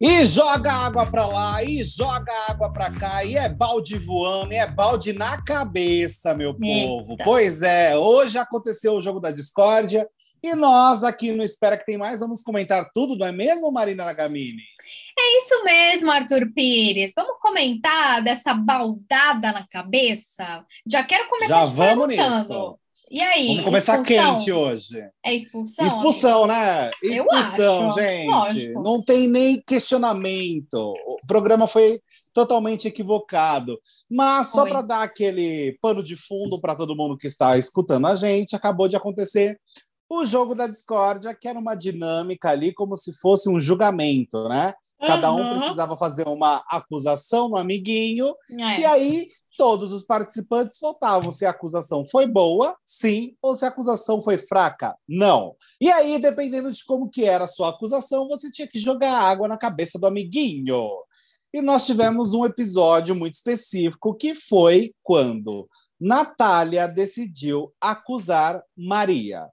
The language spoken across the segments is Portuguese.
E joga água para lá, e joga água para cá, e é balde voando, e é balde na cabeça, meu povo. Eita. Pois é, hoje aconteceu o jogo da discórdia, e nós aqui no Espera Que Tem Mais vamos comentar tudo, não é mesmo, Marina Nagamini? É isso mesmo, Arthur Pires. Vamos comentar dessa baldada na cabeça? Já quero começar Já vamos nisso. E aí? Vamos começar expulsão? quente hoje. É expulsão? Expulsão, né? Expulsão, gente. lógico. Não tem nem questionamento. O programa foi totalmente equivocado. Mas só para dar aquele pano de fundo para todo mundo que está escutando a gente, acabou de acontecer o jogo da discórdia, que era uma dinâmica ali como se fosse um julgamento, né? Cada um Uhum. precisava fazer uma acusação no amiguinho É. e aí, todos os participantes votavam se a acusação foi boa, sim, ou se a acusação foi fraca, não. E aí, dependendo de como que era a sua acusação, você tinha que jogar água na cabeça do amiguinho. E nós tivemos um episódio muito específico que foi quando Natália decidiu acusar Maria.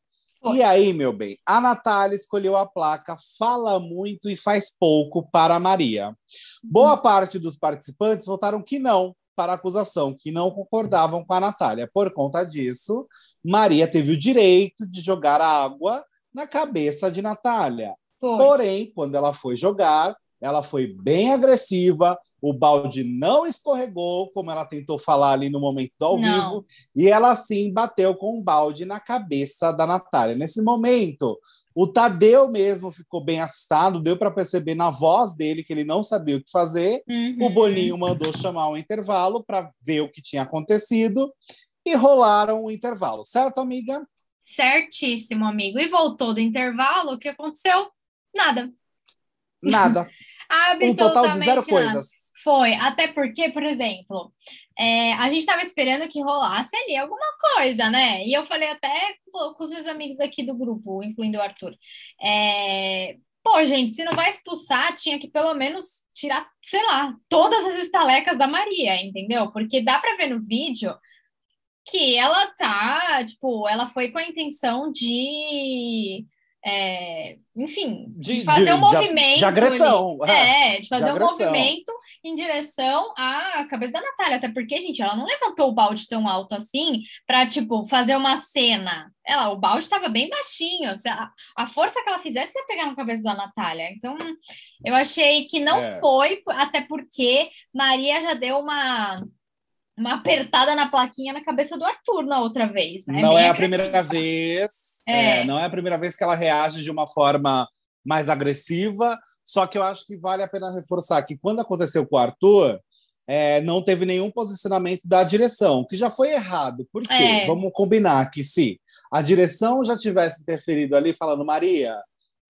E aí, meu bem, a Natália escolheu a placa Fala Muito e Faz Pouco para Maria. Boa parte dos participantes votaram que não para a acusação, que não concordavam com a Natália. Por conta disso, Maria teve o direito de jogar água na cabeça de Natália. Foi. Porém, quando ela foi jogar, ela foi bem agressiva, o balde não escorregou, como ela tentou falar ali no momento do ao Não. vivo, e ela sim bateu com um balde na cabeça da Natália. Nesse momento, o Tadeu mesmo ficou bem assustado, deu para perceber na voz dele que ele não sabia o que fazer. Uhum. O Boninho mandou chamar um intervalo para ver o que tinha acontecido e rolaram o intervalo, certo, amiga? Certíssimo, amigo. E voltou do intervalo, o que aconteceu? Nada. Nada. Absolutamente um total de zero nada. coisas. Foi, até porque, por exemplo, é, a gente estava esperando que rolasse ali alguma coisa, né? E eu falei até com os meus amigos aqui do grupo, incluindo o Arthur. É, pô, gente, se não vai expulsar, tinha que pelo menos tirar, sei lá, todas as estalecas da Maria, entendeu? Porque dá para ver no vídeo que ela tá, tipo, ela foi com a intenção de. É, enfim, de, De- fazer de- um de- movimento. de agressão, ali. É, de fazer um agressão. movimento em direção à cabeça da Natália. Até porque, gente, ela não levantou o balde tão alto assim para, tipo, fazer uma cena. Ela, o balde estava bem baixinho. A, a força que ela fizesse ia pegar na cabeça da Natália. Então, eu achei que não É. foi, até porque Maria já deu uma. Uma apertada na plaquinha na cabeça do Arthur na outra vez, né? não Bem é a primeira vez. É. é, não é a primeira vez que ela reage de uma forma mais agressiva. Só que eu acho que vale a pena reforçar que quando aconteceu com o Arthur, é, não teve nenhum posicionamento da direção, que já foi errado. Por quê? É. Vamos combinar que se a direção já tivesse interferido ali, falando, Maria,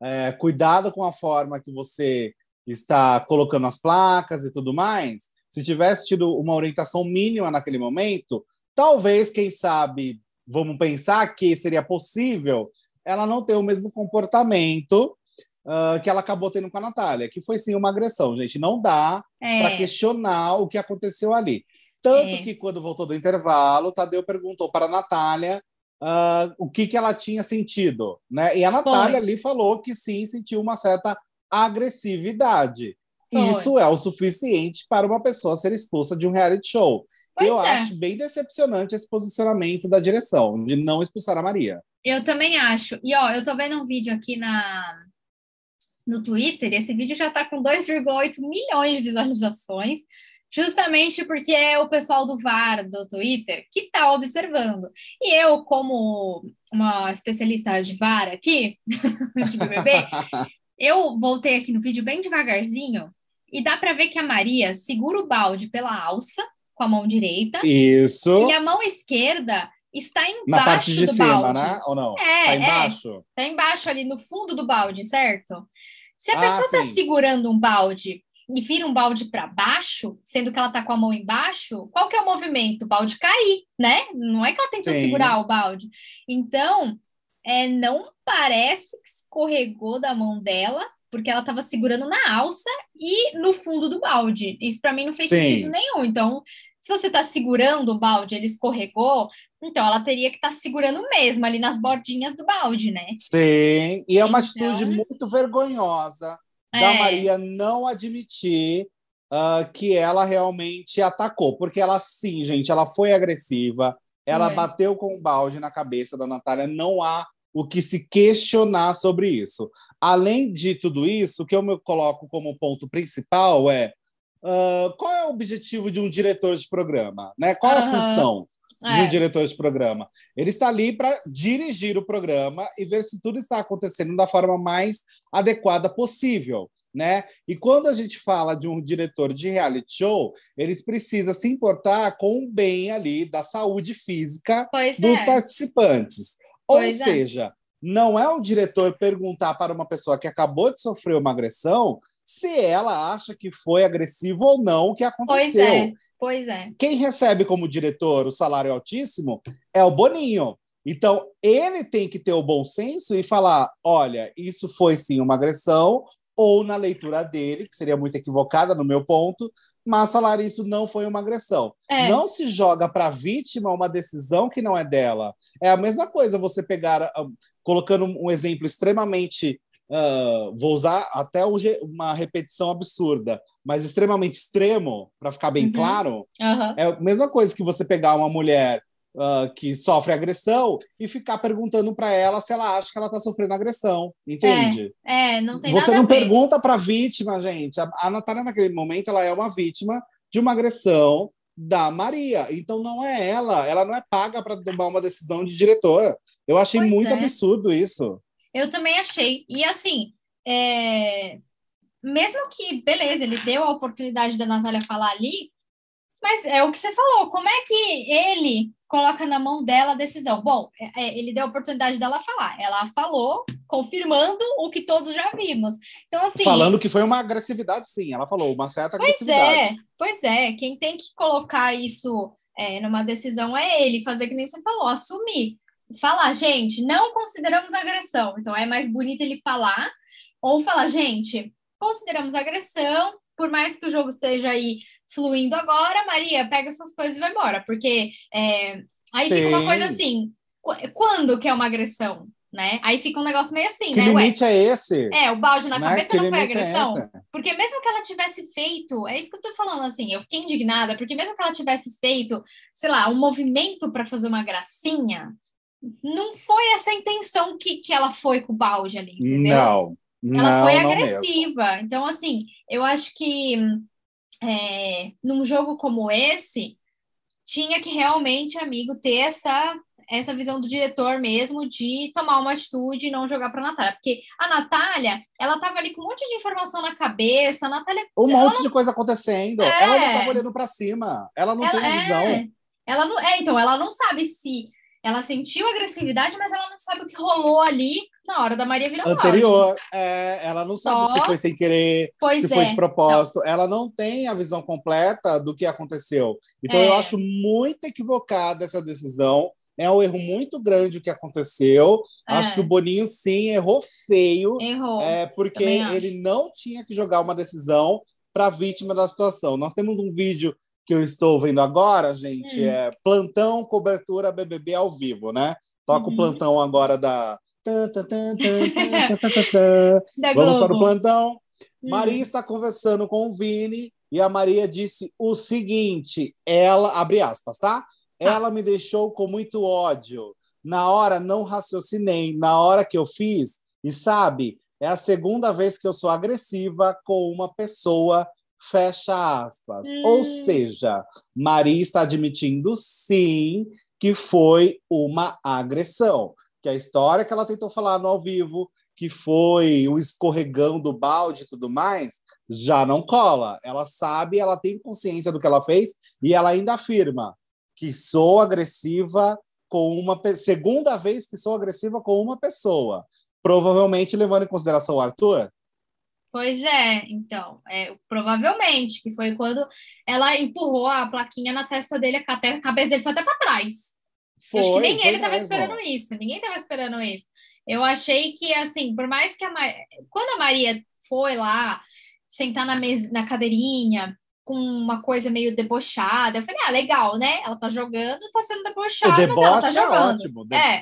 é, cuidado com a forma que você está colocando as placas e tudo mais, se tivesse tido uma orientação mínima naquele momento, talvez, quem sabe, vamos pensar que seria possível ela não ter o mesmo comportamento ah, que ela acabou tendo com a Natália, que foi sim uma agressão, gente. Não dá para É, questionar o que aconteceu ali. Tanto É. que, quando voltou do intervalo, Tadeu perguntou para a Natália ah, o que, que ela tinha sentido. Né? E a Natália ali falou que sim, sentiu uma certa agressividade. Foi. Isso é o suficiente para uma pessoa ser expulsa de um reality show. Pois Eu é. acho bem decepcionante esse posicionamento da direção, de não expulsar a Maria. Eu também acho. E ó, eu tô vendo um vídeo aqui na no Twitter, e esse vídeo já tá com 2,8 milhões de visualizações, justamente porque é o pessoal do VAR do Twitter que tá observando. E eu, como uma especialista de VAR aqui, de BBB, eu voltei aqui no vídeo bem devagarzinho e dá para ver que a Maria segura o balde pela alça com a mão direita Isso. e a mão esquerda está embaixo Na parte de cima, balde. né? Ou não? É, tá é. embaixo? Tá embaixo ali no fundo do balde, certo? Se a Ah, pessoa tá sim. segurando um balde e vira um balde para baixo, sendo que ela tá com a mão embaixo, qual que é o movimento? O balde cair, né? Não é que ela tentou Sim. segurar o balde. Então, é, não parece que escorregou da mão dela, porque ela estava segurando na alça e no fundo do balde. Isso para mim não fez Sim. sentido nenhum. Então, se você está segurando o balde, ele escorregou, então ela teria que estar tá segurando mesmo ali nas bordinhas do balde, né? Sim, e é uma então... atitude muito vergonhosa é. da Maria não admitir uh, que ela realmente atacou, porque ela sim, gente, ela foi agressiva, ela foi. bateu com o balde na cabeça da Natália, não há o que se questionar sobre isso. Além de tudo isso, o que eu me coloco como ponto principal é uh, qual é o objetivo de um diretor de programa? Né? Qual é a função é. de um diretor de programa? Ele está ali para dirigir o programa e ver se tudo está acontecendo da forma mais adequada possível. Né? E quando a gente fala de um diretor de reality show, eles precisam se importar com o bem ali da saúde física pois dos é. participantes. Ou é. seja, não é o diretor perguntar para uma pessoa que acabou de sofrer uma agressão se ela acha que foi agressivo ou não o que aconteceu. Pois é, pois é. Quem recebe como diretor o salário altíssimo é o Boninho. Então, ele tem que ter o bom senso e falar: olha, isso foi sim uma agressão, ou na leitura dele, que seria muito equivocada no meu ponto, mas falar isso não foi uma agressão. É. Não se joga para a vítima uma decisão que não é dela. É a mesma coisa você pegar, uh, colocando um exemplo extremamente. Uh, vou usar até uma repetição absurda, mas extremamente extremo, para ficar bem uhum. claro. Uhum. É a mesma coisa que você pegar uma mulher uh, que sofre agressão e ficar perguntando para ela se ela acha que ela está sofrendo agressão, entende? É, é não tem Você não pergunta para a vítima, gente. A, a Natália, naquele momento, ela é uma vítima de uma agressão da Maria. Então não é ela, ela não é paga para tomar uma decisão de diretor. Eu achei pois muito é. absurdo isso. Eu também achei. E assim, é... mesmo que, beleza, ele deu a oportunidade da Natália falar ali, mas é o que você falou, como é que ele coloca na mão dela a decisão? Bom, é, é, ele deu a oportunidade dela falar. Ela falou, confirmando o que todos já vimos. Então, assim. Falando que foi uma agressividade, sim, ela falou, uma certa pois agressividade. Pois é, pois é. Quem tem que colocar isso é, numa decisão é ele, fazer que nem você falou, assumir. Falar, gente, não consideramos agressão. Então é mais bonito ele falar, ou falar, gente, consideramos agressão, por mais que o jogo esteja aí fluindo agora, Maria, pega suas coisas e vai embora. Porque é, aí Sim. fica uma coisa assim, quando que é uma agressão? Né? Aí fica um negócio meio assim, que né? limite Ué, é esse? É, o balde na né? cabeça que não foi é agressão. É porque mesmo que ela tivesse feito, é isso que eu tô falando assim, eu fiquei indignada, porque mesmo que ela tivesse feito, sei lá, um movimento para fazer uma gracinha, não foi essa a intenção que, que ela foi com o balde ali, entendeu? Não. Ela não, foi agressiva. Então, assim, eu acho que é, num jogo como esse, tinha que realmente, amigo, ter essa essa visão do diretor mesmo de tomar uma atitude e não jogar para Natália, porque a Natália, ela tava ali com um monte de informação na cabeça, a Natália um monte ela... de coisa acontecendo, é... ela não tava olhando para cima, ela não ela, tem a visão. É... Ela não, é, então ela não sabe se ela sentiu agressividade, mas ela não sabe o que rolou ali na hora da Maria virar Anterior. É, ela não sabe Só... se foi sem querer, pois se é. foi de propósito. Não. Ela não tem a visão completa do que aconteceu. Então, é. eu acho muito equivocada essa decisão. É um erro muito grande o que aconteceu. É. Acho que o Boninho, sim, errou feio. Errou. É, porque ele não tinha que jogar uma decisão para a vítima da situação. Nós temos um vídeo que eu estou vendo agora, gente, hum. é plantão cobertura BBB ao vivo, né? Toca uhum. o plantão agora da. da Vamos para o plantão. Hum. Maria está conversando com o Vini e a Maria disse o seguinte: ela, abre aspas, tá? Ah. Ela me deixou com muito ódio. Na hora não raciocinei, na hora que eu fiz, e sabe, é a segunda vez que eu sou agressiva com uma pessoa fecha aspas. Hum. Ou seja, Maria está admitindo sim que foi uma agressão. Que a história que ela tentou falar no ao vivo, que foi o escorregão do balde e tudo mais, já não cola. Ela sabe, ela tem consciência do que ela fez e ela ainda afirma que sou agressiva com uma segunda vez que sou agressiva com uma pessoa. Provavelmente levando em consideração o Arthur, Pois é, então, é, provavelmente, que foi quando ela empurrou a plaquinha na testa dele, a, cabeça dele foi até para trás. Foi, Acho que nem ele estava esperando isso, ninguém estava esperando isso. Eu achei que, assim, por mais que a Maria... Quando a Maria foi lá sentar na, mesa, na cadeirinha com uma coisa meio debochada. Eu falei, ah, legal, né? Ela tá jogando, tá sendo debochada, o mas ela tá é jogando. ótimo. É,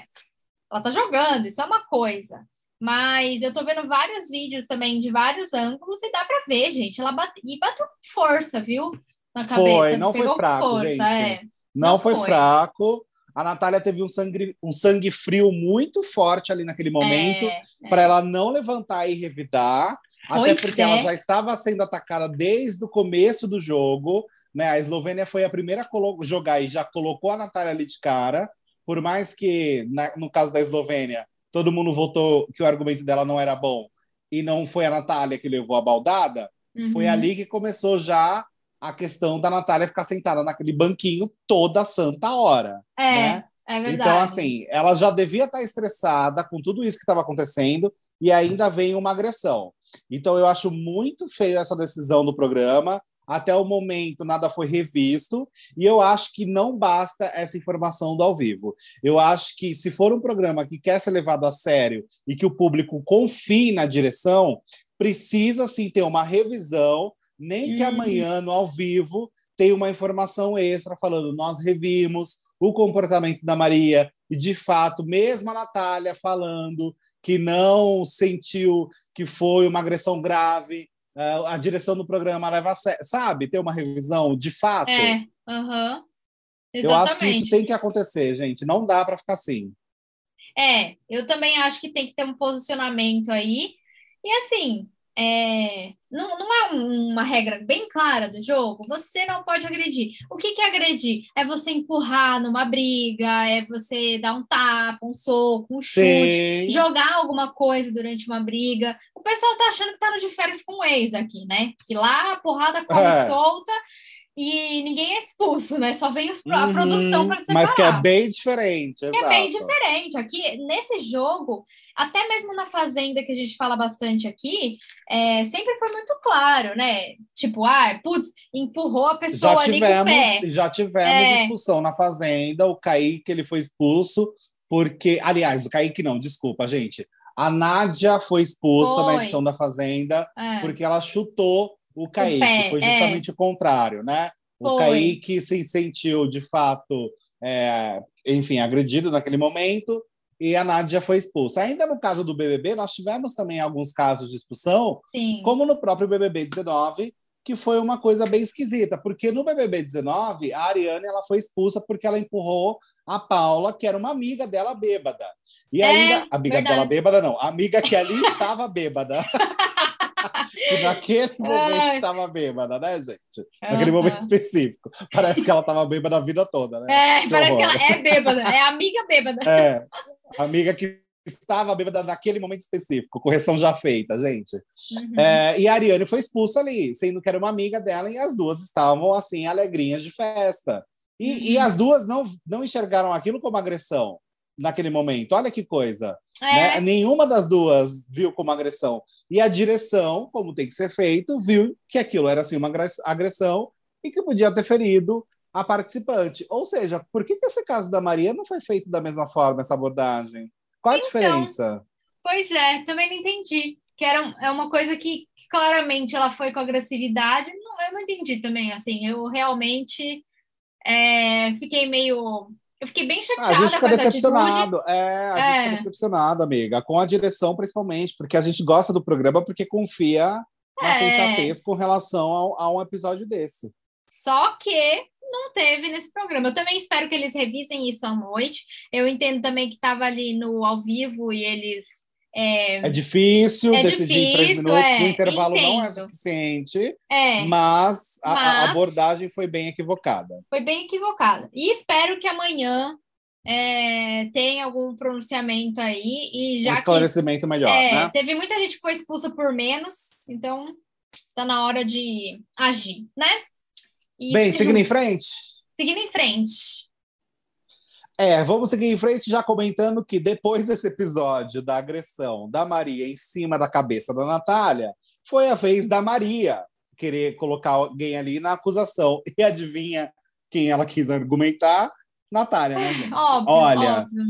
ela tá jogando, isso é uma coisa. Mas eu tô vendo vários vídeos também de vários ângulos e dá pra ver, gente. Ela bate... e bateu força, viu? Na cabeça. Foi, não foi fraco, força, gente. é. Não, Não foi, foi. fraco. A Natália teve um sangue, um sangue frio muito forte ali naquele momento É, para ela não levantar e revidar, até Pois porque é. ela já estava sendo atacada desde o começo do jogo. Né? A Eslovênia foi a primeira a jogar e já colocou a Natália ali de cara. Por mais que, na- no caso da Eslovênia, todo mundo votou que o argumento dela não era bom e não foi a Natália que levou a baldada, foi uhum. ali que começou já a questão da Natália ficar sentada naquele banquinho toda santa hora. É, né? é verdade. Então, assim, ela já devia estar estressada com tudo isso que estava acontecendo e ainda vem uma agressão. Então, eu acho muito feio essa decisão do programa. Até o momento, nada foi revisto. E eu acho que não basta essa informação do ao vivo. Eu acho que, se for um programa que quer ser levado a sério e que o público confie na direção, precisa sim ter uma revisão. Nem que Uhum. amanhã, no ao vivo, tenha uma informação extra falando: nós revimos, o comportamento da Maria, e de fato, mesmo a Natália falando que não sentiu que foi uma agressão grave, a direção do programa leva a sério, sabe? Ter uma revisão de fato. É, aham. Eu acho que isso tem que acontecer, gente. Não dá para ficar assim. É, eu também acho que tem que ter um posicionamento aí. E assim, é, não, não é um- uma regra bem clara do jogo. Você não pode agredir. O que que é agredir? É você empurrar numa briga, é você dar um tapa, um soco, um chute, Sim. jogar alguma coisa durante uma briga. O pessoal tá achando que tá no de férias com o ex aqui, né? Que lá a porrada come É. solta e ninguém é expulso, né? Só vem os- a Uhum, produção para separar. Mas que é bem diferente. É bem diferente. Aqui, nesse jogo, até mesmo na Fazenda, que a gente fala bastante aqui, é, sempre foi muito claro, né? Tipo, ah, putz, empurrou a pessoa Já ali com o pé. tivemos, já tivemos É. expulsão na Fazenda. O Kaique ele foi expulso porque. Aliás, o Kaique não, desculpa, gente. A Nádia foi expulsa na Foi. edição da Fazenda É. porque ela chutou o Kaique. pé, foi é. justamente o contrário, né? O Foi. Kaique se sentiu, de fato, é, enfim, agredido naquele momento e a Nádia foi expulsa. Ainda no caso do BBB, nós tivemos também alguns casos de expulsão, Sim. como no próprio BBB 19, que foi uma coisa bem esquisita, porque no BBB 19, a Ariane ela foi expulsa porque ela empurrou a Paula, que era uma amiga dela bêbada. E É, ainda, amiga verdade. dela bêbada não, a amiga que ali estava bêbada. que naquele momento Ai. estava bêbada, né, gente? Naquele Aham. momento específico. Parece que ela estava bêbada a vida toda, né? É, Que parece que horror. ela é bêbada, é amiga bêbada. É, amiga que estava bêbada naquele momento específico, correção já feita, gente. Uhum. É, e a Ariane foi expulsa ali, sendo que era uma amiga dela, e as duas estavam assim, alegrinhas de festa. E, Uhum. e as duas não, não enxergaram aquilo como agressão naquele momento. Olha que coisa. É, né? Nenhuma das duas viu como agressão. E a direção, como tem que ser feito, viu que aquilo era assim, uma agress- agressão e que podia ter ferido a participante. Ou seja, por que, que esse caso da Maria não foi feito da mesma forma, essa abordagem? Qual a Então, diferença? Pois é, também não entendi. Que era é uma coisa que, que claramente ela foi com agressividade. Não, eu não entendi também, assim. Eu realmente é, fiquei meio. Eu fiquei bem Ah, chateada a gente fica atitude. decepcionado. É, a gente É. fica decepcionado, amiga, com a direção principalmente, porque a gente gosta do programa porque confia na É. sensatez com relação ao- a um episódio desse. Só que não teve nesse programa. Eu também espero que eles revisem isso à noite. Eu entendo também que estava ali no ao vivo e eles. É, É difícil É decidir em três difícil, minutos, é, o intervalo não é suficiente, é, mas, a- a, Mas- abordagem foi bem equivocada. foi bem equivocada. E espero que amanhã é, tenha algum pronunciamento aí. E um já que esclarecimento melhor, é, né? teve muita gente que foi expulsa por menos, então tá na hora de agir, né? E Bem, seguindo em frente. seguindo em frente. É, vamos seguir em frente já comentando que depois desse episódio da agressão da Maria em cima da cabeça da Natália, foi a vez da Maria querer colocar alguém ali na acusação. E adivinha quem ela quis argumentar? Natália, né, gente? Óbvio, Olha, óbvio.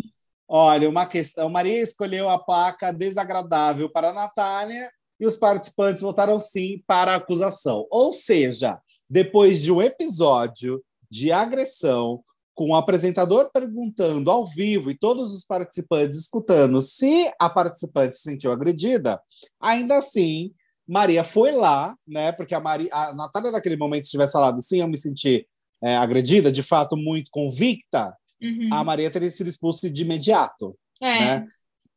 Olha, uma questão. Maria escolheu a placa desagradável para a Natália e os participantes votaram sim para a acusação. Ou seja, depois de um episódio de agressão, com o apresentador perguntando ao vivo e todos os participantes escutando se a participante se sentiu agredida, ainda assim, Maria foi lá, né? Porque a, Maria, a Natália, naquele momento, se tivesse falado sim, eu me senti é, agredida, de fato, muito convicta, uhum. a Maria teria sido expulsa de imediato. É. Né?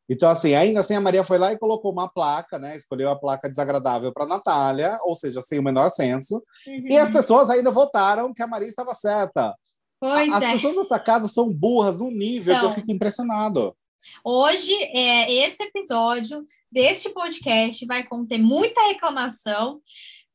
Então, assim, ainda assim, a Maria foi lá e colocou uma placa, né? Escolheu a placa desagradável para Natália, ou seja, sem o menor senso. Uhum. E as pessoas ainda votaram que a Maria estava certa. Pois As é. pessoas dessa casa são burras num nível que eu fico impressionado. Hoje, é, esse episódio deste podcast vai conter muita reclamação,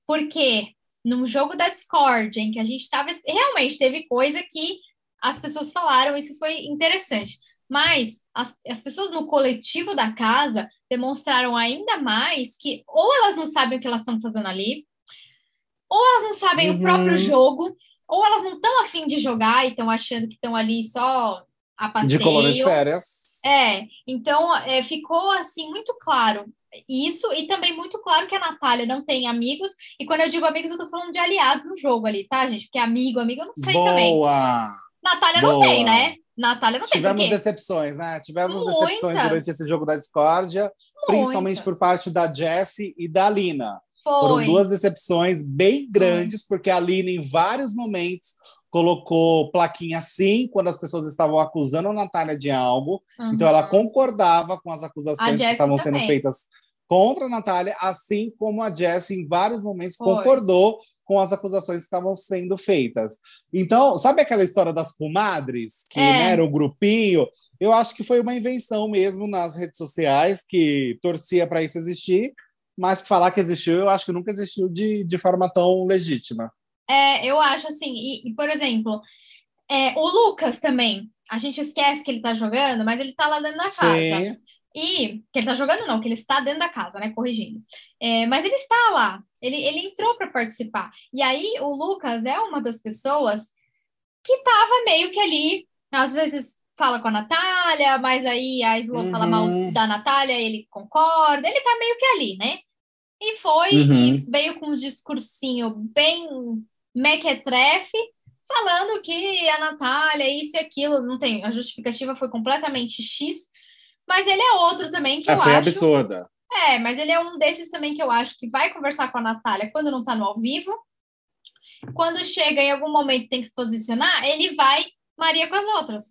porque no jogo da Discord, em que a gente estava. Realmente teve coisa que as pessoas falaram, isso foi interessante. Mas as, as pessoas no coletivo da casa demonstraram ainda mais que ou elas não sabem o que elas estão fazendo ali, ou elas não sabem uhum. o próprio jogo, ou elas não estão afim de jogar e estão achando que estão ali só a passeio. De colônia de férias. É, então é, ficou assim muito claro isso, e também muito claro que a Natália não tem amigos, e quando eu digo amigos, eu tô falando de aliados no jogo ali, tá, gente? Porque amigo, amigo, eu não sei Boa. também. Natália Boa. não tem, né? Natália não Tivemos tem. Tivemos decepções, né? Tivemos Muitas. decepções durante esse jogo da discórdia, Muitas. principalmente por parte da Jessie e da Lina. Foi. Foram duas decepções bem grandes, Foi. porque a Lina, em vários momentos, colocou plaquinha sim quando as pessoas estavam acusando a Natália de algo. Uhum. Então ela concordava com as acusações que estavam também. sendo feitas contra a Natália, assim como a Jessie, em vários momentos, Foi. concordou com as acusações que estavam sendo feitas. Então, sabe aquela história das comadres, que é. né, era um grupinho? Eu acho que foi uma invenção mesmo nas redes sociais, que torcia para isso existir, mas falar que existiu, eu acho que nunca existiu de, de forma tão legítima. É, eu acho assim, e, e por exemplo, é, o Lucas também, a gente esquece que ele tá jogando, mas ele tá lá dentro da Sim. casa. E que ele tá jogando, não, que ele está dentro da casa, né? Corrigindo. É, mas ele está lá, ele, ele entrou para participar. E aí o Lucas é uma das pessoas que tava meio que ali, às vezes fala com a Natália, mas aí a Slo uhum. fala mal uhum. da Natália, ele concorda, ele tá meio que ali, né? E foi, uhum. e veio com um discursinho bem mequetrefe, falando que a Natália, isso e aquilo, não tem, a justificativa foi completamente X, mas ele é outro também que é, eu foi acho... absurda. É, mas ele é um desses também que eu acho que vai conversar com a Natália quando não tá no ao vivo. Quando chega em algum momento tem que se posicionar, ele vai Maria com as outras.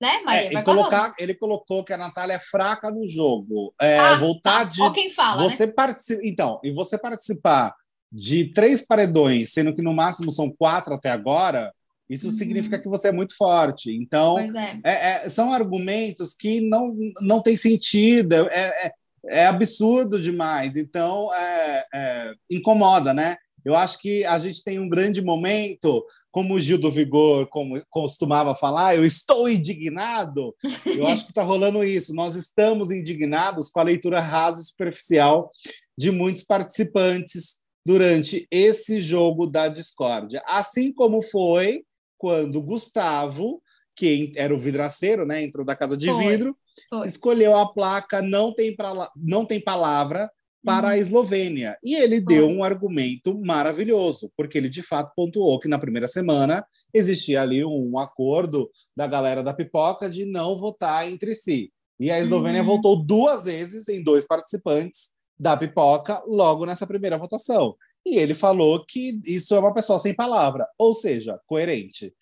Né, Maria? É, colocar, ele colocou que a Natália é fraca no jogo. É, ah, voltar tá. de. Ou quem fala. Você né? participa. Então, e você participar de três paredões, sendo que no máximo são quatro até agora, isso uhum. significa que você é muito forte. Então, é. É, é, são argumentos que não, não têm sentido, é, é, é absurdo demais. Então, é, incomoda, né? Eu acho que a gente tem um grande momento, como o Gil do Vigor como costumava falar, eu estou indignado. Eu acho que está rolando isso. Nós estamos indignados com a leitura rasa e superficial de muitos participantes durante esse jogo da discórdia. Assim como foi quando Gustavo, que era o vidraceiro, né, entrou da casa de foi, vidro, foi. escolheu a placa não tem, pra, não tem palavra para uhum. a Eslovênia. E ele deu um argumento maravilhoso, porque ele de fato pontuou que na primeira semana existia ali um acordo da galera da pipoca de não votar entre si. E a Eslovênia uhum. votou duas vezes em dois participantes da pipoca logo nessa primeira votação. E ele falou que isso é uma pessoa sem palavra, ou seja, coerente.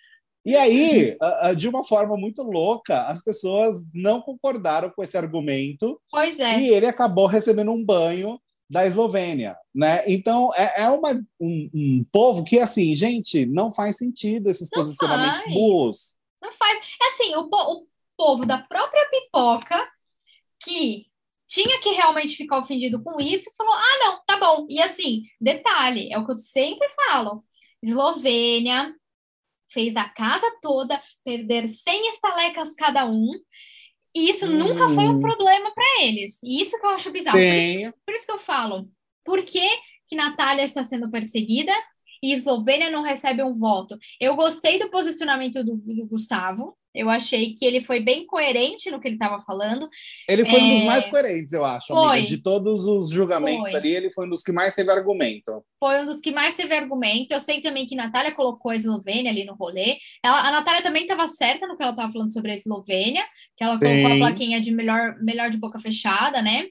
E aí, de uma forma muito louca, as pessoas não concordaram com esse argumento. Pois é. E ele acabou recebendo um banho da Eslovênia, né? Então é, é uma, um, um, povo que assim, gente, não faz sentido esses não posicionamentos faz. burros. Não faz. É assim, o, o povo da própria pipoca que tinha que realmente ficar ofendido com isso falou: ah, não, tá bom. E assim, detalhe, é o que eu sempre falo: Eslovênia fez a casa toda perder 100 estalecas cada um. E isso hum. nunca foi um problema para eles. E isso que eu acho bizarro. Por isso, por isso, que eu falo: por que, que Natália está sendo perseguida e Eslovênia não recebe um voto? Eu gostei do posicionamento do, do Gustavo Eu achei que ele foi bem coerente no que ele estava falando. Ele foi é... um dos mais coerentes, eu acho. Amiga. De todos os julgamentos foi. ali, ele foi um dos que mais teve argumento. Foi um dos que mais teve argumento. Eu sei também que Natália colocou a Eslovênia ali no rolê. Ela, a Natália também estava certa no que ela estava falando sobre a Eslovênia, que ela colocou Sim. a plaquinha de melhor, melhor de boca fechada, né?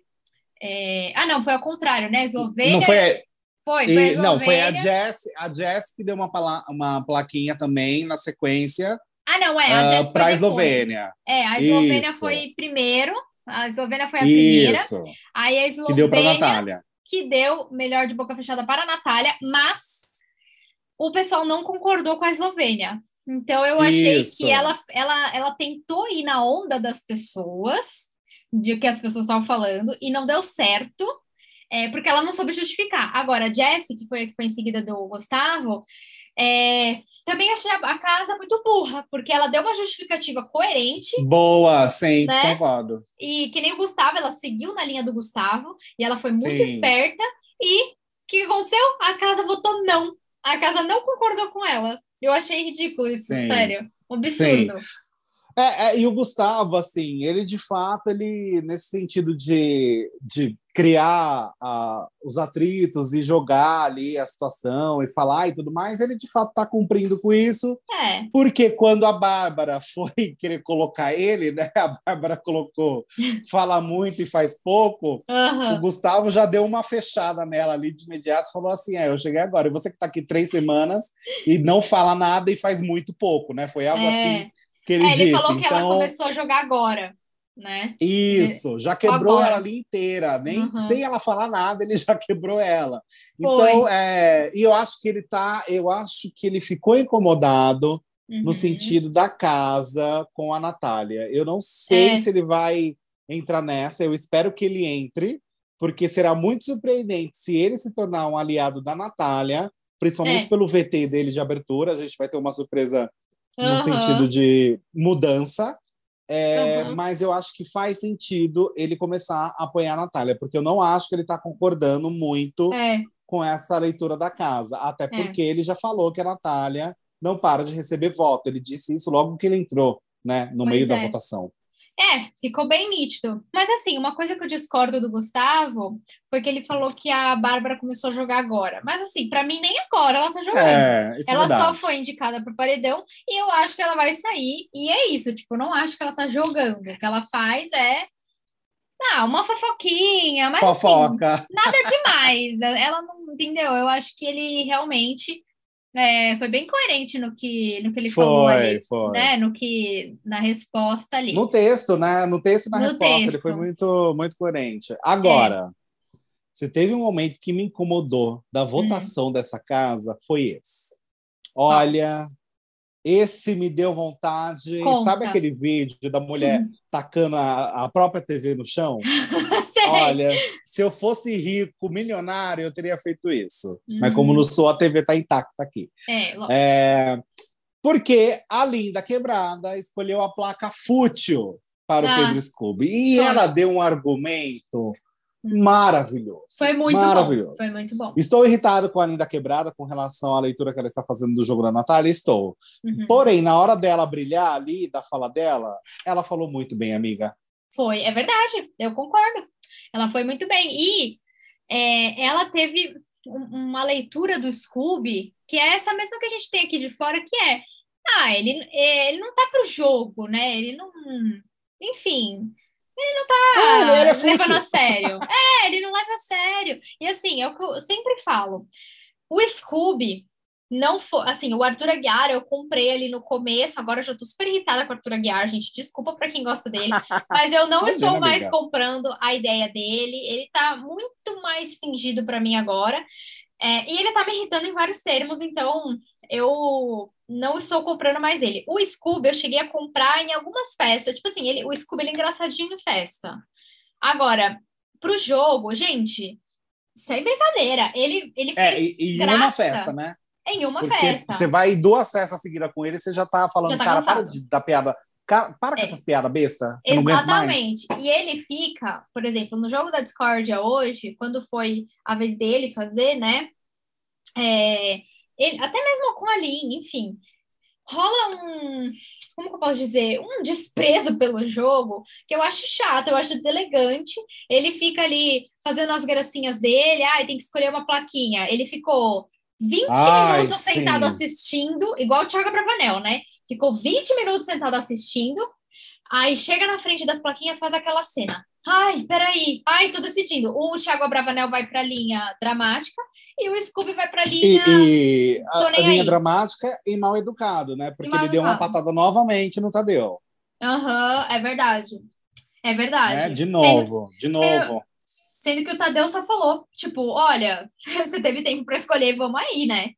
É... Ah, não, foi ao contrário, né? Eslovênia. Não foi. Foi, foi e, não, foi a Jess, a Jess que deu uma, uma plaquinha também na sequência. Ah, não, é. A uh, para a Eslovênia. É, a Eslovênia Isso. foi primeiro. A Eslovênia foi a primeira. Isso. Aí a Eslovênia. Que deu para Natália. Que deu melhor de boca fechada para a Natália, mas o pessoal não concordou com a Eslovênia. Então eu achei Isso. que ela, ela, ela tentou ir na onda das pessoas, de que as pessoas estavam falando, e não deu certo é, porque ela não soube justificar. Agora, a Jessie, que foi que foi em seguida do Gustavo, é, também achei a casa muito burra, porque ela deu uma justificativa coerente. Boa, sim, né? concordo. E que nem o Gustavo, ela seguiu na linha do Gustavo, e ela foi muito sim. esperta. E o que aconteceu? A casa votou não. A casa não concordou com ela. Eu achei ridículo isso, sim. sério. Um absurdo. Sim. É, é, e o Gustavo, assim, ele de fato, ele nesse sentido de, de criar uh, os atritos e jogar ali a situação e falar e tudo mais, ele de fato está cumprindo com isso. É. Porque quando a Bárbara foi querer colocar ele, né? A Bárbara colocou fala muito e faz pouco, uhum. o Gustavo já deu uma fechada nela ali de imediato, falou assim: é, eu cheguei agora, e você que está aqui três semanas e não fala nada e faz muito pouco, né? Foi algo é. assim que ele, é, ele disse. falou que então... ela começou a jogar agora. Né? Isso, já quebrou agora. ela ali inteira, nem uhum. sem ela falar nada, ele já quebrou ela. Então, é, e eu acho que ele tá, eu acho que ele ficou incomodado uhum. no sentido da casa com a Natália. Eu não sei é. se ele vai entrar nessa, eu espero que ele entre, porque será muito surpreendente se ele se tornar um aliado da Natália, principalmente é. pelo VT dele de abertura, a gente vai ter uma surpresa no uhum. sentido de mudança. É, uhum. Mas eu acho que faz sentido ele começar a apoiar a Natália, porque eu não acho que ele está concordando muito é. com essa leitura da casa. Até é. porque é. ele já falou que a Natália não para de receber voto. Ele disse isso logo que ele entrou né, no pois meio da é. votação. É, ficou bem nítido. Mas assim, uma coisa que eu discordo do Gustavo foi que ele falou que a Bárbara começou a jogar agora. Mas assim, para mim nem agora ela tá jogando. É, é ela é só foi indicada pro paredão e eu acho que ela vai sair. E é isso, tipo, eu não acho que ela tá jogando. O que ela faz é ah, uma fofoquinha, mas assim, Fofoca. Assim, nada demais. Ela não entendeu. Eu acho que ele realmente é, foi bem coerente no que, no que ele foi, falou ali, foi. né? No que na resposta ali. No texto, né? No texto e na no resposta, texto. ele foi muito, muito coerente. Agora, é. se teve um momento que me incomodou da votação hum. dessa casa, foi esse. Olha, esse me deu vontade. Conta. Sabe aquele vídeo da mulher hum. tacando a, a, própria TV no chão? Olha, se eu fosse rico, milionário, eu teria feito isso. Hum. Mas como não sou, a TV está intacta aqui. É, é, porque a Linda Quebrada escolheu a placa fútil para ah. o Pedro Scooby. E ela deu um argumento maravilhoso. Foi muito maravilhoso. bom. Foi muito bom. Estou irritado com a Linda Quebrada com relação à leitura que ela está fazendo do jogo da Natália. Estou. Uhum. Porém, na hora dela brilhar ali, da fala dela, ela falou muito bem, amiga. Foi, é verdade, eu concordo. Ela foi muito bem. E é, ela teve uma leitura do Scooby, que é essa mesma que a gente tem aqui de fora, que é. Ah, ele, ele não tá pro jogo, né? Ele não. Enfim, ele não tá ah, ele é levando a sério. é, ele não leva a sério. E assim, é o que eu sempre falo. O Scooby não foi. Assim, o Arthur Aguiar eu comprei ali no começo, agora já tô super irritada com o Arthur Aguiar, gente. Desculpa para quem gosta dele, mas eu não estou mais comprando a ideia dele. Ele tá muito mais fingido para mim agora. É, e ele tá me irritando em vários termos, então eu não estou comprando mais ele. O Scooby eu cheguei a comprar em algumas festas. Tipo assim, ele, o Scooby ele é engraçadinho em festa. Agora, pro jogo, gente, sem brincadeira, ele, ele é, fez. É, e, em uma festa, né? Em uma Porque festa. Você vai duas festas seguidas com ele, você já tá falando, já tá cara, cansado. para de dar piada. Cara, para com é. essas piadas besta. Exatamente. E ele fica, por exemplo, no jogo da Discordia hoje, quando foi a vez dele fazer, né? É, ele, até mesmo com a Lin, enfim. rola um, como que eu posso dizer, um desprezo pelo jogo que eu acho chato, eu acho deselegante. Ele fica ali fazendo as gracinhas dele, ah, tem que escolher uma plaquinha. Ele ficou 20 Ai, minutos sim. sentado assistindo, igual o Thiago Bravanel, né? Ficou 20 minutos sentado assistindo, aí chega na frente das plaquinhas, faz aquela cena. Ai, peraí. Ai, tô decidindo. O Thiago Abravanel vai pra linha dramática e o Scooby vai pra linha. E, e a, a linha aí. dramática e mal educado, né? Porque ele deu uma patada novamente no Tadeu. Aham, uhum, é verdade. É verdade. É, de novo, sendo, de novo. Sendo, que o Tadeu só falou, tipo, olha, você teve tempo para escolher, vamos aí, né?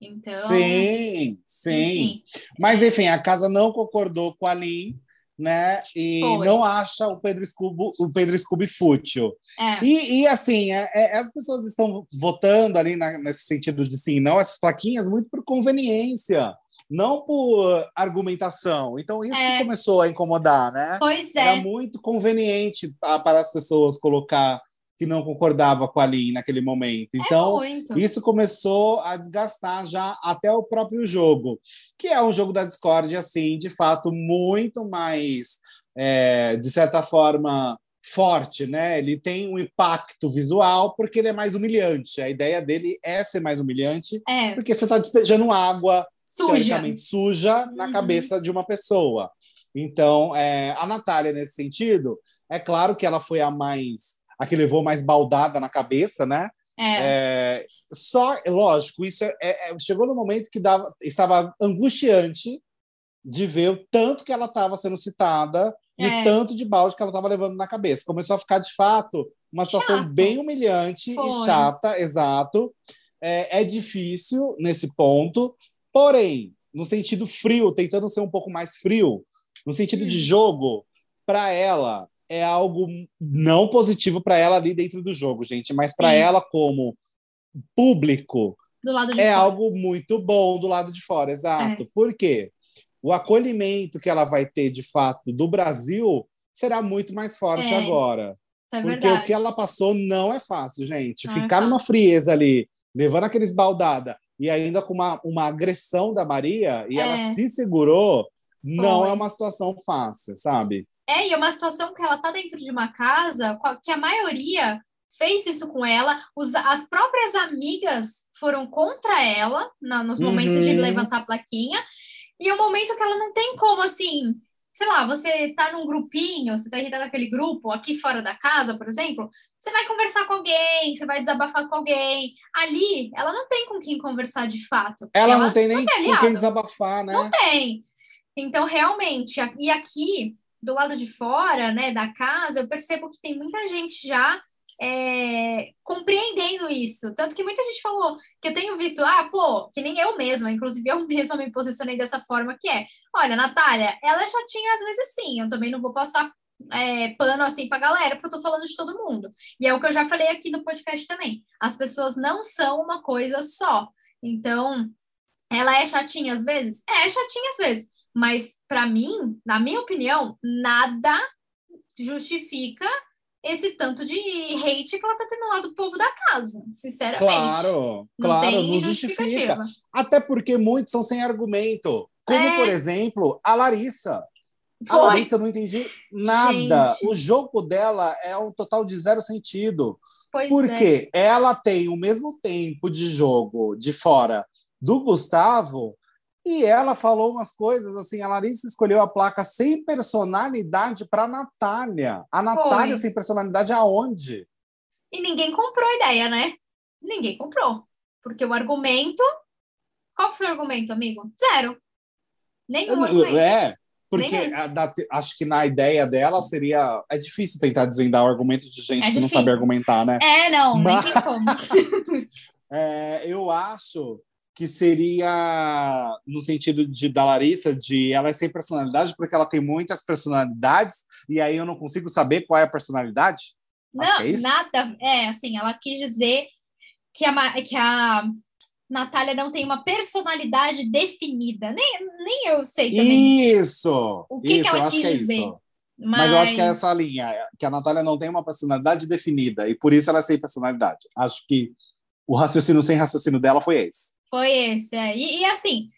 Então. Sim, sim. Enfim. Mas enfim, a casa não concordou com a Lin né? E Foi. não acha o Pedro Scooby, o Pedro Scooby fútil. É. E, e, assim, é, é, as pessoas estão votando ali na, nesse sentido de sim, não, essas plaquinhas muito por conveniência, não por argumentação. Então, isso que é. começou a incomodar, né? Pois é. Era muito conveniente para as pessoas colocar que não concordava com a Lin naquele momento. É então, é isso começou a desgastar já até o próprio jogo, que é um jogo da Discord, assim, de fato, muito mais, é, de certa forma, forte, né? Ele tem um impacto visual porque ele é mais humilhante. A ideia dele é ser mais humilhante, é. porque você está despejando água suja. teoricamente suja na uhum. cabeça de uma pessoa. Então, é, a Natália, nesse sentido, é claro que ela foi a mais a que levou mais baldada na cabeça, né? É. É, só, lógico, isso é, é, é, chegou no momento que dava, estava angustiante de ver o tanto que ela estava sendo citada e o é. tanto de balde que ela estava levando na cabeça. Começou a ficar, de fato, uma situação Chato. bem humilhante Foi. e chata, exato. É, é difícil nesse ponto, porém, no sentido frio, tentando ser um pouco mais frio, no sentido hum. de jogo, para ela, é algo não positivo para ela ali dentro do jogo, gente, mas para ela como público é fora. algo muito bom do lado de fora, exato. É. Por quê? O acolhimento que ela vai ter de fato do Brasil será muito mais forte é. agora. É porque verdade. o que ela passou não é fácil, gente. Não é Ficar numa frieza ali, levando aqueles baldada e ainda com uma, uma agressão da Maria e ela é. se segurou, não Foi. é uma situação fácil, sabe? É, e é uma situação que ela tá dentro de uma casa que a maioria fez isso com ela, os, as próprias amigas foram contra ela na, nos momentos uhum. de levantar a plaquinha, e é um momento que ela não tem como, assim, sei lá, você tá num grupinho, você tá irritado naquele grupo, aqui fora da casa, por exemplo, você vai conversar com alguém, você vai desabafar com alguém. Ali, ela não tem com quem conversar de fato. Ela, ela não tem nem não com quem desabafar, né? Não tem. Então, realmente, e aqui do lado de fora, né, da casa, eu percebo que tem muita gente já é, compreendendo isso. Tanto que muita gente falou que eu tenho visto, ah, pô, que nem eu mesma, inclusive eu mesma me posicionei dessa forma que é. Olha, Natália, ela é chatinha às vezes sim, eu também não vou passar é, pano assim pra galera, porque eu tô falando de todo mundo. E é o que eu já falei aqui no podcast também. As pessoas não são uma coisa só. Então, ela é chatinha às vezes? É, é chatinha às vezes. Mas, para mim, na minha opinião, nada justifica esse tanto de hate que ela tá tendo lá do povo da casa, sinceramente. Claro, não claro, não justifica. Até porque muitos são sem argumento. Como, é... por exemplo, a Larissa. Foi. A Larissa, eu não entendi nada. Gente. O jogo dela é um total de zero sentido. Pois porque é. ela tem o mesmo tempo de jogo de fora do Gustavo e ela falou umas coisas assim: a Larissa escolheu a placa sem personalidade para Natália. A Natália Foi. sem personalidade aonde? E ninguém comprou a ideia, né? Ninguém comprou. Porque o argumento. Qual foi o argumento, amigo? Zero. Nenhum argumento. É, porque a, da, acho que na ideia dela seria. É difícil tentar desvendar o argumento de gente é que não sabe argumentar, né? É, não, Mas... nem tem como. é, eu acho que seria no sentido de da Larissa, de ela é sem personalidade porque ela tem muitas personalidades e aí eu não consigo saber qual é a personalidade? Não, é nada. É, assim, ela quis dizer que a, que a Natália não tem uma personalidade definida. Nem, nem eu sei também. Isso! O que, isso, que ela eu acho que é dizer. isso. Mas... Mas... eu acho que é essa linha, que a Natália não tem uma personalidade definida, e por isso ela é sem personalidade. Acho que o raciocínio sem raciocínio dela foi esse. Foi esse, é. E, assim,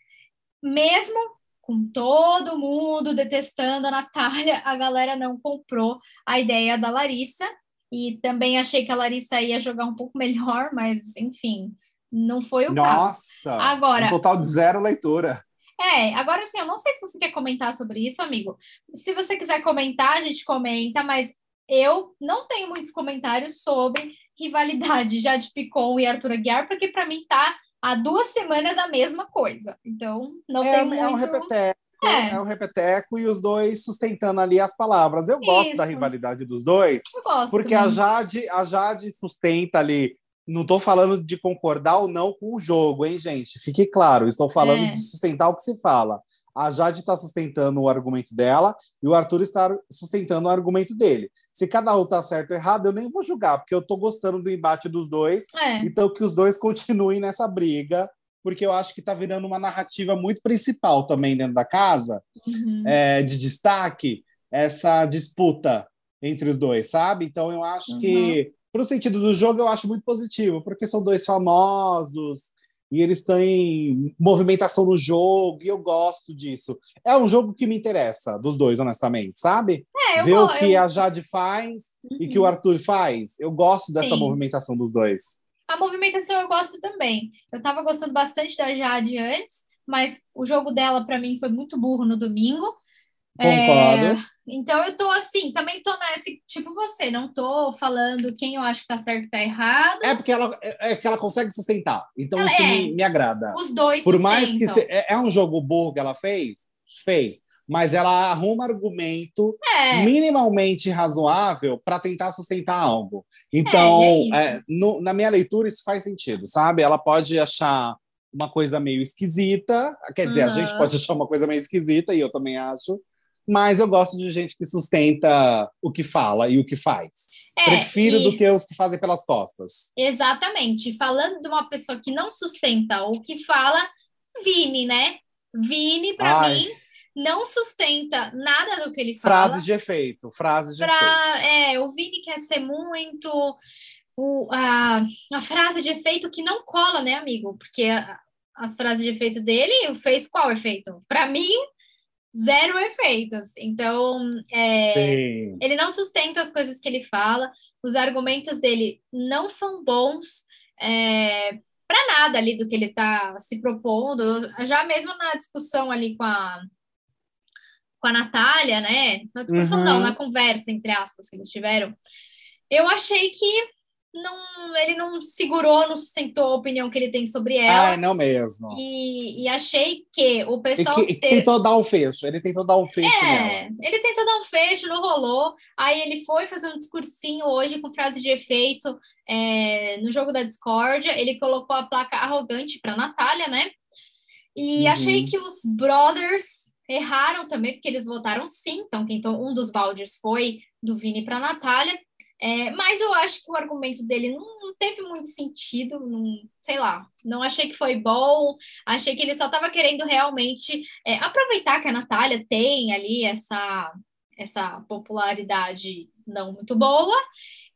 mesmo com todo mundo detestando a Natália, a galera não comprou a ideia da Larissa. E também achei que a Larissa ia jogar um pouco melhor, mas enfim, não foi o Nossa, caso. Agora, um total de zero leitura. É, agora sim, eu não sei se você quer comentar sobre isso, amigo. Se você quiser comentar, a gente comenta, mas eu não tenho muitos comentários sobre rivalidade já de Picon e Arthur Aguiar, porque para mim tá há duas semanas a mesma coisa. Então, não é, tem muito... É um repeteco, é. é um repeteco e os dois sustentando ali as palavras. Eu gosto Isso. da rivalidade dos dois, eu gosto porque a Jade, a Jade sustenta ali não estou falando de concordar ou não com o jogo, hein, gente? Fique claro, estou falando é. de sustentar o que se fala. A Jade está sustentando o argumento dela e o Arthur está sustentando o argumento dele. Se cada um está certo ou errado, eu nem vou julgar, porque eu estou gostando do embate dos dois. É. Então, que os dois continuem nessa briga, porque eu acho que está virando uma narrativa muito principal também dentro da casa, uhum. é, de destaque, essa disputa entre os dois, sabe? Então, eu acho uhum. que para o sentido do jogo, eu acho muito positivo, porque são dois famosos e eles têm movimentação no jogo, e eu gosto disso. É um jogo que me interessa, dos dois, honestamente, sabe? É, Ver vou, o que eu... a Jade faz uhum. e que o Arthur faz. Eu gosto dessa Sim. movimentação dos dois. A movimentação eu gosto também. Eu estava gostando bastante da Jade antes, mas o jogo dela, para mim, foi muito burro no domingo. Concordo. É, então eu tô assim, também tô nesse, tipo você, não tô falando quem eu acho que tá certo e tá errado. É porque ela é, é que ela consegue sustentar. Então ela, isso é, me, me, agrada. Os dois Por sustentam. mais que se, é, é, um jogo burro que ela fez, fez, mas ela arruma argumento é. minimamente razoável para tentar sustentar algo. Então, é, no, na minha leitura isso faz sentido, sabe? Ela pode achar uma coisa meio esquisita, quer dizer, uhum. a gente pode achar uma coisa meio esquisita e eu também acho mas eu gosto de gente que sustenta o que fala e o que faz. É, Prefiro e... do que os que fazem pelas costas. Exatamente. Falando de uma pessoa que não sustenta o que fala, Vini, né? Vini, para mim, não sustenta nada do que ele fala. Frases de efeito, frases de pra... efeito. É, o Vini quer ser muito o, a, a frase de efeito que não cola, né, amigo? Porque a, as frases de efeito dele fez qual efeito? Para mim, zero efeitos. Então, é, ele não sustenta as coisas que ele fala, os argumentos dele não são bons é, para nada ali do que ele está se propondo. Já mesmo na discussão ali com a, com a Natália, né? Na discussão uhum. não, na conversa, entre aspas, que eles tiveram, eu achei que não, ele não segurou, não sustentou a opinião que ele tem sobre ela. Ah, não mesmo. E, e achei que o pessoal. Que, teve... tentou dar um fecho, ele tentou dar um fecho. É, nela. ele tentou dar um fecho, não rolou. Aí ele foi fazer um discursinho hoje com frase de efeito é, no jogo da discórdia. Ele colocou a placa arrogante para Natália, né? E uhum. achei que os brothers erraram também, porque eles votaram sim. Então, quem, um dos baldes foi do Vini para Natália. É, mas eu acho que o argumento dele não, não teve muito sentido, não, sei lá, não achei que foi bom, achei que ele só estava querendo realmente é, aproveitar que a Natália tem ali essa, essa popularidade não muito boa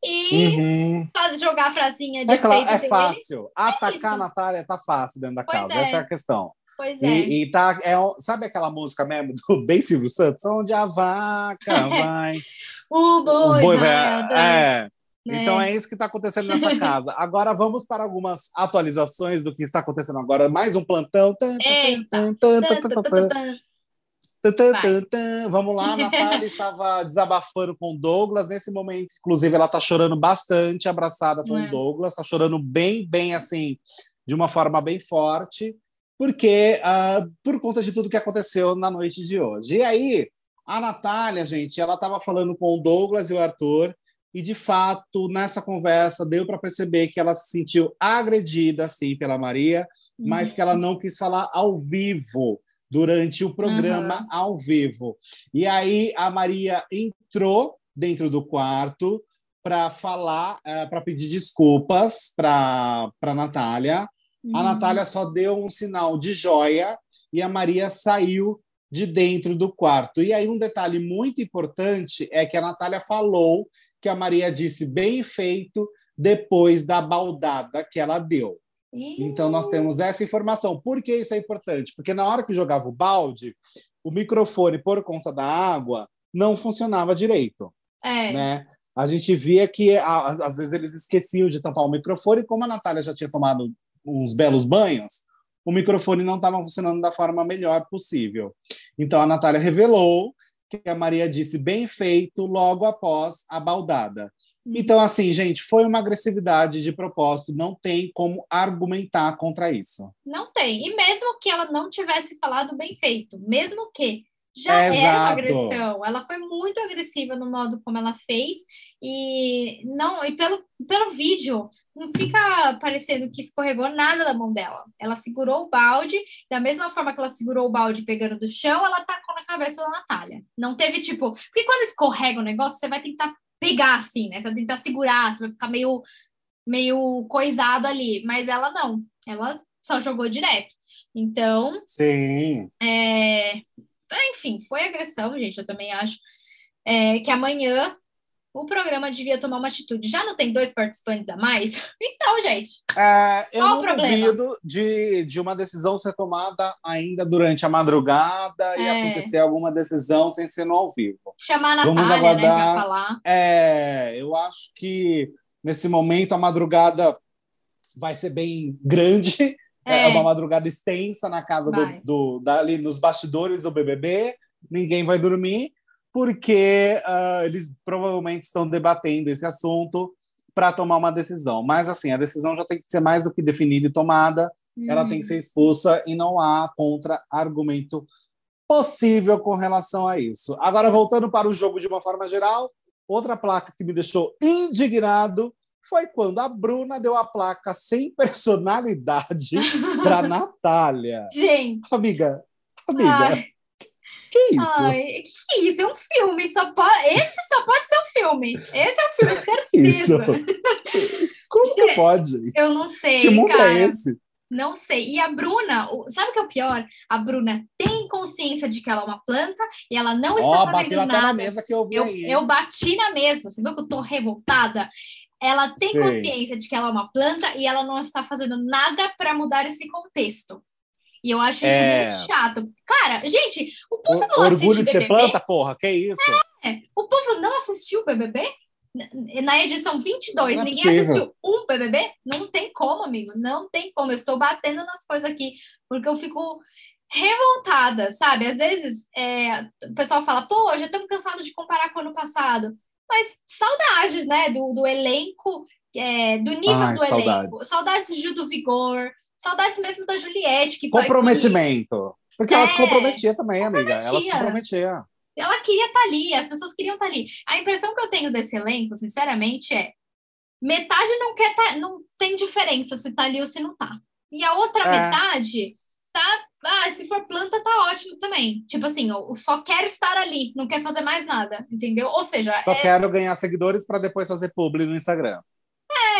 e uhum. jogar a frasinha de É claro, é fácil. É Atacar é a Natália tá fácil dentro da pois casa, é. essa é a questão. Pois é. E, e tá, é, sabe aquela música mesmo do bem Silvio Santos? Onde a vaca vai. o boi, o boi vai. É. É. Então é isso que está acontecendo nessa casa. Agora vamos para algumas atualizações do que está acontecendo agora. Mais um plantão. Vamos lá, a Natália estava desabafando com o Douglas. Nesse momento, inclusive, ela está chorando bastante, abraçada com o Douglas, está chorando bem, bem assim, de uma forma bem forte porque uh, por conta de tudo que aconteceu na noite de hoje. E aí, a Natália, gente, ela estava falando com o Douglas e o Arthur, e de fato, nessa conversa, deu para perceber que ela se sentiu agredida, sim, pela Maria, uhum. mas que ela não quis falar ao vivo, durante o programa uhum. ao vivo. E aí, a Maria entrou dentro do quarto para falar, uh, eh, para pedir desculpas para a Natália a uhum. Natália só deu um sinal de joia e a Maria saiu de dentro do quarto. E aí, um detalhe muito importante é que a Natália falou que a Maria disse bem feito depois da baldada que ela deu. Então nós temos essa informação. Por que isso é importante? Porque na hora que jogava o balde, o microfone, por conta da água, não funcionava direito. É. Né? A gente via que às vezes eles esqueciam de tampar o microfone, e como a Natália já tinha tomado uns belos banhos, o microfone não estava funcionando da forma melhor possível. Então a Natália revelou que a Maria disse bem feito logo após a baldada. Então, assim, gente, foi uma agressividade de propósito, não tem como argumentar contra isso. Não tem. E mesmo que ela não tivesse falado bem feito, mesmo que já Exato. era uma agressão, ela foi muito agressiva no modo como ela fez, e não, e pelo, pelo vídeo, não fica parecendo que escorregou nada da mão dela. Ela segurou o balde, da mesma forma que ela segurou o balde pegando do chão, ela tacou na cabeça da Natália. Não teve tipo. Porque quando escorrega o negócio, você vai tentar pegar assim, né? Você vai tentar segurar, você vai ficar meio, meio coisado ali. Mas ela não. Ela só jogou direto. Então. Sim. É... Enfim, foi agressão, gente. Eu também acho é, que amanhã o programa devia tomar uma atitude. Já não tem dois participantes a mais? Então, gente. É, eu não duvido de, de uma decisão ser tomada ainda durante a madrugada é. e acontecer alguma decisão sem ser no ao vivo. Chamar a Natália, Vamos aguardar. né, pra falar. É, eu acho que nesse momento a madrugada vai ser bem grande. É, é uma madrugada extensa na casa do, do, dali nos bastidores do BBB. Ninguém vai dormir porque uh, eles provavelmente estão debatendo esse assunto para tomar uma decisão. Mas, assim, a decisão já tem que ser mais do que definida e tomada, hum. ela tem que ser expulsa e não há contra-argumento possível com relação a isso. Agora, voltando para o jogo de uma forma geral, outra placa que me deixou indignado foi quando a Bruna deu a placa sem personalidade para Natália. Gente. Amiga, amiga. Ai. Que isso? Ai, que isso? É um filme. Só pode... Esse só pode ser um filme. Esse é um filme, certeza. Isso? Como que pode? Eu não sei. Que mundo é cara. é esse? Não sei. E a Bruna, sabe o que é o pior? A Bruna tem consciência de que ela é uma planta e ela não está oh, fazendo nada. na mesa que eu vi eu, aí, eu bati na mesa. Você viu que eu tô revoltada? Ela tem Sei. consciência de que ela é uma planta e ela não está fazendo nada para mudar esse contexto. E eu acho isso é... muito chato. Cara, gente, o povo não o, assiste Orgulho de ser planta, porra, que isso? É, o povo não assistiu o BBB? Na edição 22, não é ninguém possível. assistiu um BBB? Não tem como, amigo, não tem como. Eu estou batendo nas coisas aqui, porque eu fico revoltada, sabe? Às vezes é, o pessoal fala, pô, já estamos cansados de comparar com o ano passado. Mas saudades, né, do, do elenco, é, do nível Ai, do saudades. elenco. Saudades de Gil do Vigor, Saudades mesmo da Juliette. Que Comprometimento. Que... Porque é, ela se comprometia também, comprometia. amiga. Ela se comprometia. Ela queria estar tá ali, as pessoas queriam estar tá ali. A impressão que eu tenho desse elenco, sinceramente, é metade não quer tá, não tem diferença se tá ali ou se não tá. E a outra é. metade tá, ah, se for planta tá ótimo também. Tipo assim, eu só quero estar ali, não quer fazer mais nada, entendeu? Ou seja, só é... quero ganhar seguidores para depois fazer publi no Instagram.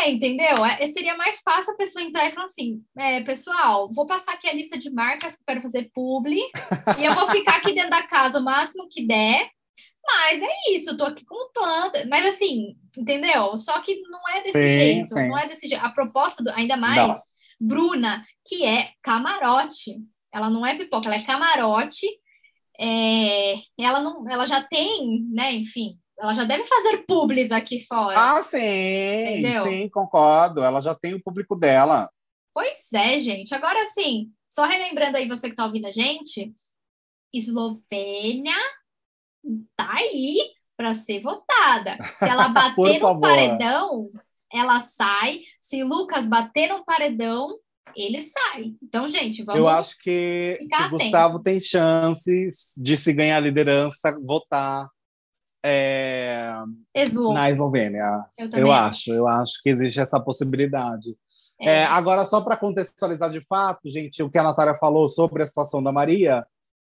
É, entendeu? É, seria mais fácil a pessoa entrar e falar assim: é, pessoal, vou passar aqui a lista de marcas que eu quero fazer publi, e eu vou ficar aqui dentro da casa o máximo que der. Mas é isso, eu tô aqui com planta. Mas assim, entendeu? Só que não é desse sim, jeito, sim. não é desse jeito. A proposta, do, ainda mais, não. Bruna, que é camarote. Ela não é pipoca, ela é camarote. É, ela não, ela já tem, né, enfim, ela já deve fazer publis aqui fora. Ah, sim, Entendeu? sim, concordo. Ela já tem o público dela. Pois é, gente. Agora sim, só relembrando aí você que está ouvindo a gente, Eslovênia tá aí para ser votada. Se ela bater no paredão, ela sai. Se Lucas bater no paredão, ele sai. Então, gente, vamos. Eu acho que, que Gustavo tem chances de se ganhar a liderança, votar é, na Eslovênia. Eu, eu acho, eu acho que existe essa possibilidade. É. É, agora, só para contextualizar de fato, gente, o que a Natália falou sobre a situação da Maria,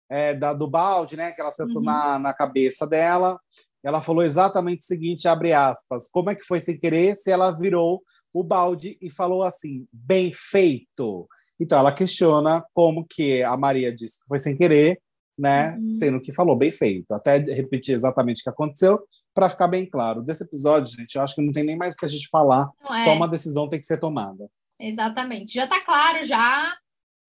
é, da, do balde, né, que ela acertou uhum. na, na cabeça dela, ela falou exatamente o seguinte, abre aspas, como é que foi sem querer se ela virou o balde e falou assim, bem feito. Então, ela questiona como que a Maria disse que foi sem querer, né? Uhum. Sendo que falou bem feito. Até repetir exatamente o que aconteceu, para ficar bem claro. Desse episódio, gente, eu acho que não tem nem mais o que a gente falar, é. só uma decisão tem que ser tomada. Exatamente. Já tá claro já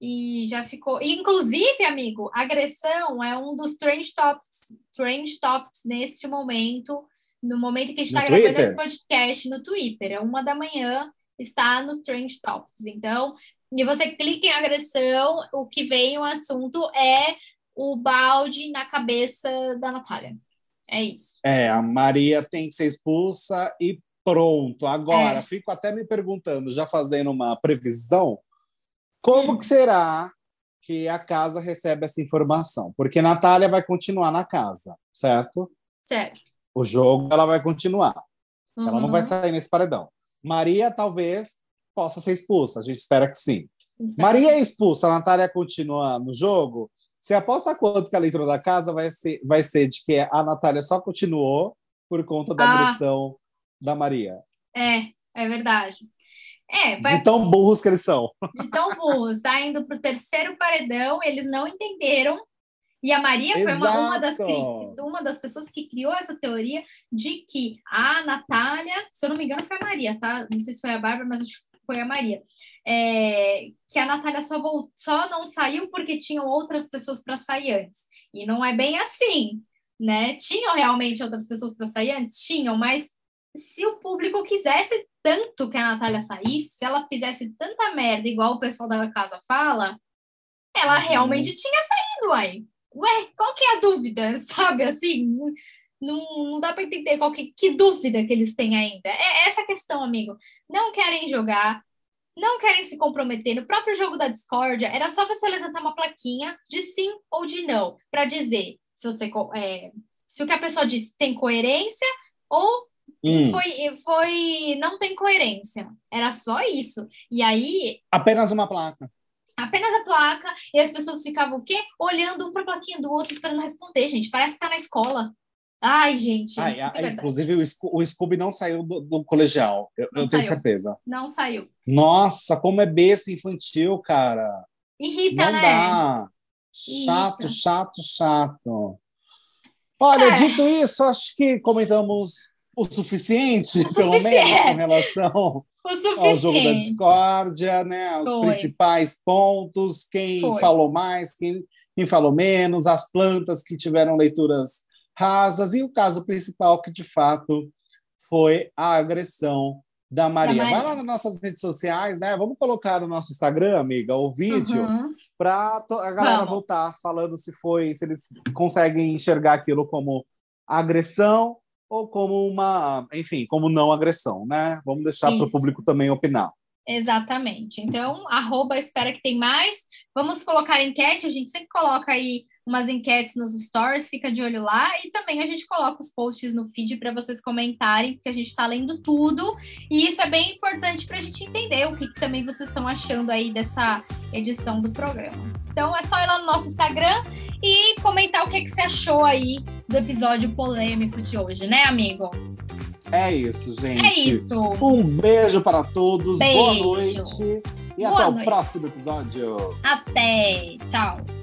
e já ficou. Inclusive, amigo, agressão é um dos trend topics, trend topics neste momento, no momento que a gente está gravando Twitter? esse podcast no Twitter. É uma da manhã, está nos trend topics. Então, e você clica em agressão, o que vem o assunto é o balde na cabeça da Natália. É isso. É, a Maria tem que ser expulsa e pronto. Agora, é. fico até me perguntando, já fazendo uma previsão, como hum. que será que a casa recebe essa informação? Porque Natália vai continuar na casa, certo? Certo. O jogo ela vai continuar. Uhum. Ela não vai uhum. sair nesse paredão. Maria talvez possa ser expulsa. A gente espera que sim. Maria é expulsa, a Natália continua no jogo. Você aposta quanto que a leitura da casa vai ser, vai ser de que a Natália só continuou por conta da ah. agressão da Maria? É, é verdade. É, vai... De tão burros que eles são. De tão burros. Tá indo para o terceiro paredão, eles não entenderam. E a Maria foi uma, uma, das, uma das pessoas que criou essa teoria de que a Natália, se eu não me engano, foi a Maria, tá? Não sei se foi a Bárbara, mas acho que foi a Maria. É, que a Natália só, voltou, só não saiu porque tinham outras pessoas para sair antes. E não é bem assim, né? Tinham realmente outras pessoas para sair antes? Tinham, mas se o público quisesse tanto que a Natália saísse, se ela fizesse tanta merda, igual o pessoal da casa fala, ela uhum. realmente tinha saído aí. Ué, qual que é a dúvida? Sabe assim? Não, não dá para entender qual que, que dúvida que eles têm ainda. É essa questão, amigo. Não querem jogar, não querem se comprometer. No próprio jogo da discórdia, era só você levantar uma plaquinha de sim ou de não, para dizer se, você, é, se o que a pessoa disse tem coerência ou hum. foi, foi não tem coerência. Era só isso. E aí. Apenas uma placa. Apenas a placa, e as pessoas ficavam o quê? Olhando um para a plaquinha do outro, esperando responder, gente. Parece que tá na escola. Ai, gente. Ai, é inclusive, o, o Scooby não saiu do, do colegial, eu, eu tenho certeza. Não saiu. Nossa, como é besta infantil, cara. Irrita, não né? Dá. Chato, Irrita. chato, chato. Olha, é. dito isso, acho que comentamos o suficiente, o pelo suficiente. menos, com relação ao jogo da discórdia, né? Os Foi. principais pontos, quem Foi. falou mais, quem, quem falou menos, as plantas que tiveram leituras rasas e o caso principal que de fato foi a agressão da Maria. da Maria. Vai lá nas nossas redes sociais, né? Vamos colocar no nosso Instagram, amiga, o vídeo uhum. para a galera Vamos. voltar falando se foi, se eles conseguem enxergar aquilo como agressão ou como uma, enfim, como não agressão, né? Vamos deixar para o público também opinar. Exatamente. Então, arroba espera que tem mais. Vamos colocar enquete, a gente sempre coloca aí umas enquetes nos stories, fica de olho lá. E também a gente coloca os posts no feed para vocês comentarem, porque a gente está lendo tudo. E isso é bem importante para a gente entender o que, que, também vocês estão achando aí dessa edição do programa. Então é só ir lá no nosso Instagram e comentar o que, que você achou aí do episódio polêmico de hoje, né, amigo? É isso, gente. É isso. Um beijo para todos. Beijo. Boa noite. E Boa até noite. o próximo episódio. Até. Tchau.